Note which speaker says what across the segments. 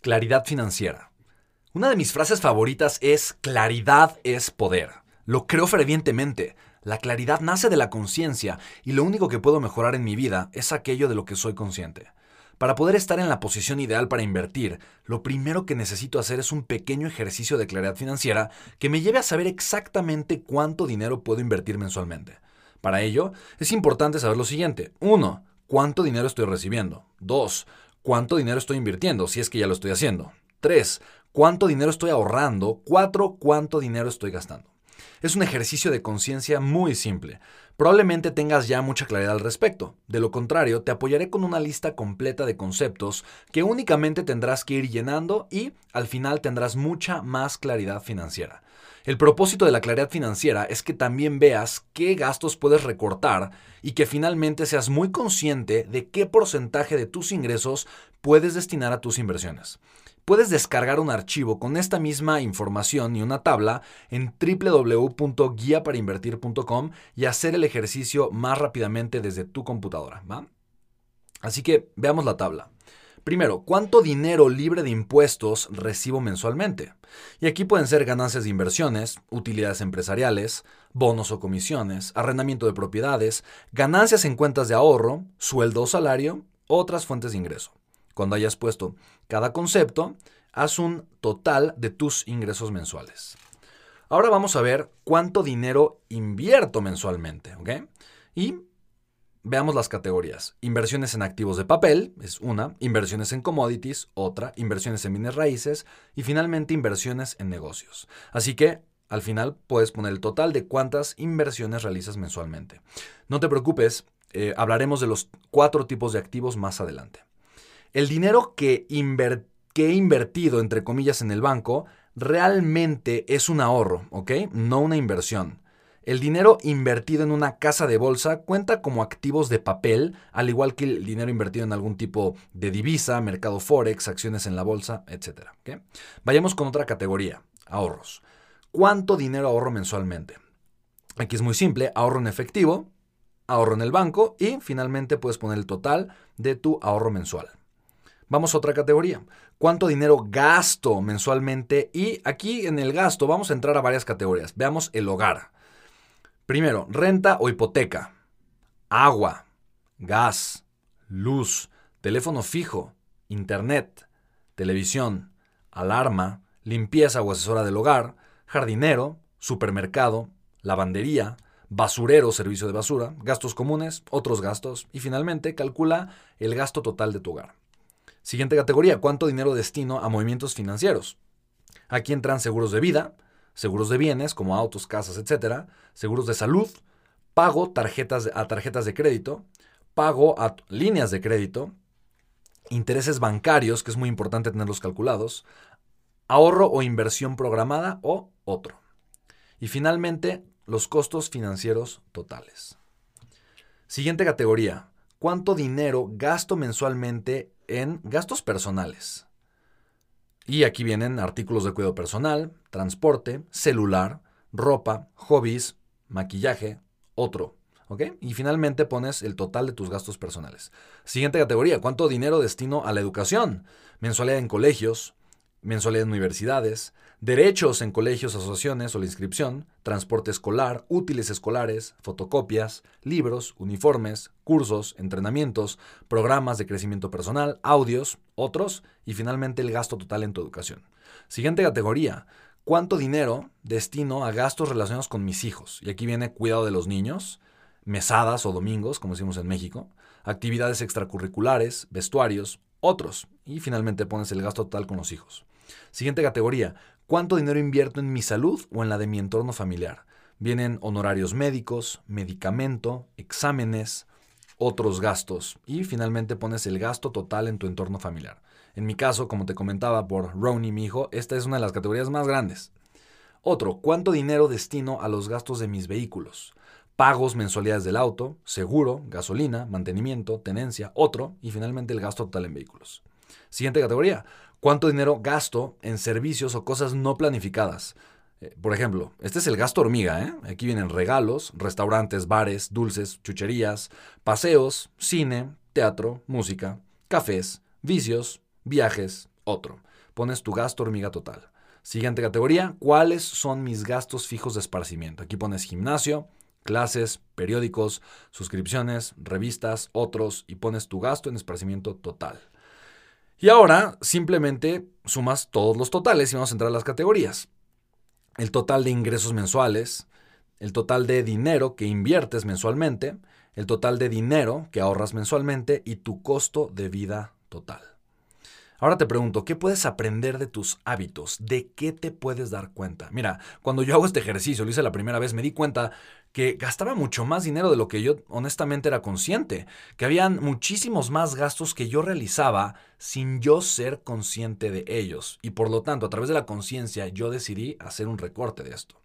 Speaker 1: Claridad financiera. Una de mis frases favoritas es claridad es poder. Lo creo fervientemente. La claridad nace de la conciencia y lo único que puedo mejorar en mi vida es aquello de lo que soy consciente. Para poder estar en la posición ideal para invertir, lo primero que necesito hacer es un pequeño ejercicio de claridad financiera que me lleve a saber exactamente cuánto dinero puedo invertir mensualmente. Para ello, es importante saber lo siguiente. 1. ¿Cuánto dinero estoy recibiendo? 2 cuánto dinero estoy invirtiendo, si es que ya lo estoy haciendo. 3. Cuánto dinero estoy ahorrando. 4. Cuánto dinero estoy gastando. Es un ejercicio de conciencia muy simple. Probablemente tengas ya mucha claridad al respecto. De lo contrario, te apoyaré con una lista completa de conceptos que únicamente tendrás que ir llenando y al final tendrás mucha más claridad financiera. El propósito de la claridad financiera es que también veas qué gastos puedes recortar y que finalmente seas muy consciente de qué porcentaje de tus ingresos puedes destinar a tus inversiones. Puedes descargar un archivo con esta misma información y una tabla en www.guiaparainvertir.com y hacer el ejercicio más rápidamente desde tu computadora. Así que veamos la tabla. Primero, ¿cuánto dinero libre de impuestos recibo mensualmente? Y aquí pueden ser ganancias de inversiones, utilidades empresariales, bonos o comisiones, arrendamiento de propiedades, ganancias en cuentas de ahorro, sueldo o salario, otras fuentes de ingreso. Cuando hayas puesto cada concepto, haz un total de tus ingresos mensuales. Ahora vamos a ver cuánto dinero invierto mensualmente, ¿ok? Y Veamos las categorías. Inversiones en activos de papel es una, inversiones en commodities otra, inversiones en bienes raíces y finalmente inversiones en negocios. Así que al final puedes poner el total de cuántas inversiones realizas mensualmente. No te preocupes, eh, hablaremos de los cuatro tipos de activos más adelante. El dinero que, que he invertido, entre comillas, en el banco, realmente es un ahorro, ¿ok? No una inversión. El dinero invertido en una casa de bolsa cuenta como activos de papel, al igual que el dinero invertido en algún tipo de divisa, mercado forex, acciones en la bolsa, etc. Vayamos con otra categoría, ahorros. ¿Cuánto dinero ahorro mensualmente? Aquí es muy simple, ahorro en efectivo, ahorro en el banco y finalmente puedes poner el total de tu ahorro mensual. Vamos a otra categoría. ¿Cuánto dinero gasto mensualmente? Y aquí en el gasto vamos a entrar a varias categorías. Veamos el hogar. Primero, renta o hipoteca, agua, gas, luz, teléfono fijo, internet, televisión, alarma, limpieza o asesora del hogar, jardinero, supermercado, lavandería, basurero, servicio de basura, gastos comunes, otros gastos y finalmente calcula el gasto total de tu hogar. Siguiente categoría, ¿cuánto dinero destino a movimientos financieros? Aquí entran seguros de vida, seguros de bienes como autos, casas, etcétera, seguros de salud, pago tarjetas a tarjetas de crédito, pago a líneas de crédito, intereses bancarios, que es muy importante tenerlos calculados, ahorro o inversión programada o otro. Y finalmente, los costos financieros totales. Siguiente categoría, ¿cuánto dinero gasto mensualmente en gastos personales? Y aquí vienen artículos de cuidado personal, transporte, celular, ropa, hobbies, maquillaje, otro. Y finalmente pones el total de tus gastos personales. Siguiente categoría, ¿cuánto dinero destino a la educación? Mensualidad en colegios, mensualidad en universidades, derechos en colegios, asociaciones o la inscripción, transporte escolar, útiles escolares, fotocopias, libros, uniformes, cursos, entrenamientos, programas de crecimiento personal, audios, otros y finalmente el gasto total en tu educación. Siguiente categoría, ¿cuánto dinero destino a gastos relacionados con mis hijos? Y aquí viene cuidado de los niños, mesadas o domingos, como decimos en México, actividades extracurriculares, vestuarios, otros. Y finalmente pones el gasto total con los hijos. Siguiente categoría, ¿cuánto dinero invierto en mi salud o en la de mi entorno familiar? Vienen honorarios médicos, medicamento, exámenes, otros gastos y finalmente pones el gasto total en tu entorno familiar. En mi caso, como te comentaba por Ronnie, mi hijo, esta es una de las categorías más grandes. Otro, ¿cuánto dinero destino a los gastos de mis vehículos? Pagos, mensualidades del auto, seguro, gasolina, mantenimiento, tenencia, otro y finalmente el gasto total en vehículos. Siguiente categoría, cuánto dinero gasto en servicios o cosas no planificadas. Eh, por ejemplo, este es el gasto hormiga. ¿eh? Aquí vienen regalos, restaurantes, bares, dulces, chucherías, paseos, cine, teatro, música, cafés, vicios, viajes, otro. pones tu gasto hormiga total. Siguiente categoría, ¿cuáles son mis gastos fijos de esparcimiento? Aquí pones gimnasio, clases, periódicos, suscripciones, revistas, otros y pones tu gasto en esparcimiento total. Y ahora simplemente sumas todos los totales y vamos a entrar a las categorías. El total de ingresos mensuales, el total de dinero que inviertes mensualmente, el total de dinero que ahorras mensualmente y tu costo de vida total. Ahora te pregunto, ¿qué puedes aprender de tus hábitos? ¿De qué te puedes dar cuenta? Mira, cuando yo hago este ejercicio, lo hice la primera vez, me di cuenta que gastaba mucho más dinero de lo que yo honestamente era consciente, que habían muchísimos más gastos que yo realizaba sin yo ser consciente de ellos. Y por lo tanto, a través de la conciencia, yo decidí hacer un recorte de esto.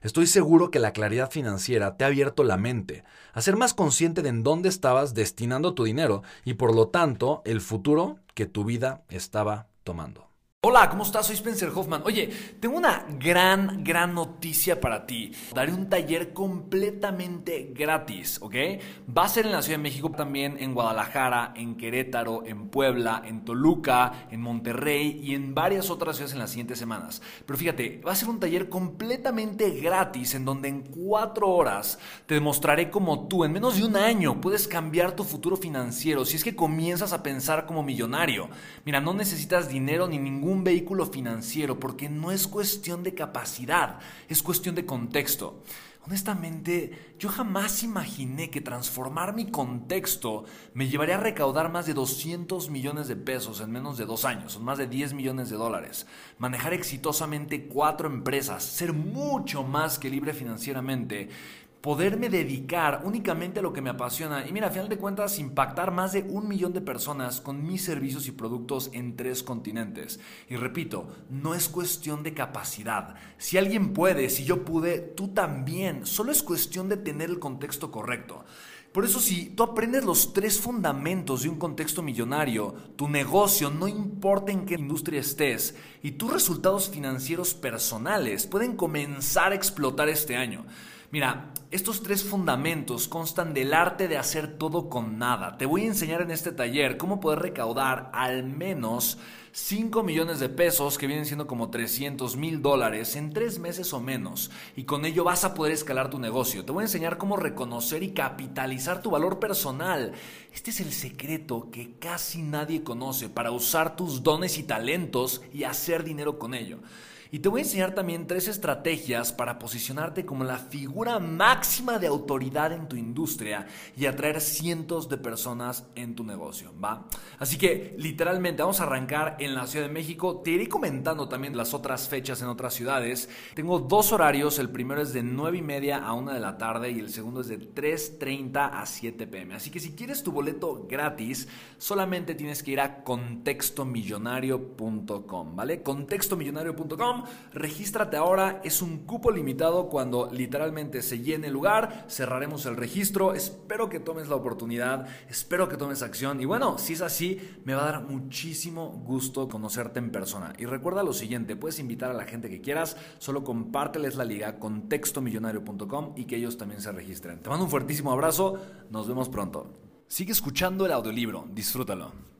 Speaker 1: Estoy seguro que la claridad financiera te ha abierto la mente a ser más consciente de en dónde estabas destinando tu dinero y por lo tanto el futuro que tu vida estaba tomando.
Speaker 2: Hola, ¿cómo estás? Soy Spencer Hoffman. Oye, tengo una gran, gran noticia para ti. Daré un taller completamente gratis, ¿ok? Va a ser en la Ciudad de México, también en Guadalajara, en Querétaro, en Puebla, en Toluca, en Monterrey y en varias otras ciudades en las siguientes semanas. Pero fíjate, va a ser un taller completamente gratis en donde en cuatro horas te demostraré cómo tú en menos de un año puedes cambiar tu futuro financiero si es que comienzas a pensar como millonario. Mira, no necesitas dinero ni ningún un vehículo financiero, porque no es cuestión de capacidad, es cuestión de contexto. Honestamente, yo jamás imaginé que transformar mi contexto me llevaría a recaudar más de 200 millones de pesos en menos de dos años, son más de 10 millones de dólares, manejar exitosamente cuatro empresas, ser mucho más que libre financieramente poderme dedicar únicamente a lo que me apasiona y mira, a final de cuentas, impactar más de un millón de personas con mis servicios y productos en tres continentes. Y repito, no es cuestión de capacidad. Si alguien puede, si yo pude, tú también. Solo es cuestión de tener el contexto correcto. Por eso si tú aprendes los tres fundamentos de un contexto millonario, tu negocio, no importa en qué industria estés, y tus resultados financieros personales pueden comenzar a explotar este año. Mira, estos tres fundamentos constan del arte de hacer todo con nada. Te voy a enseñar en este taller cómo poder recaudar al menos 5 millones de pesos, que vienen siendo como 300 mil dólares, en tres meses o menos. Y con ello vas a poder escalar tu negocio. Te voy a enseñar cómo reconocer y capitalizar tu valor personal. Este es el secreto que casi nadie conoce para usar tus dones y talentos y hacer dinero con ello. Y te voy a enseñar también tres estrategias para posicionarte como la figura máxima de autoridad en tu industria y atraer cientos de personas en tu negocio, ¿va? Así que literalmente vamos a arrancar en la Ciudad de México. Te iré comentando también las otras fechas en otras ciudades. Tengo dos horarios. El primero es de 9 y media a 1 de la tarde y el segundo es de 3.30 a 7 pm. Así que si quieres tu boleto gratis, solamente tienes que ir a contextomillonario.com, ¿vale? Contextomillonario.com regístrate ahora, es un cupo limitado cuando literalmente se llene el lugar, cerraremos el registro, espero que tomes la oportunidad, espero que tomes acción y bueno, si es así, me va a dar muchísimo gusto conocerte en persona. Y recuerda lo siguiente, puedes invitar a la gente que quieras, solo compárteles la liga con textomillonario.com y que ellos también se registren. Te mando un fuertísimo abrazo, nos vemos pronto. Sigue escuchando el audiolibro, disfrútalo.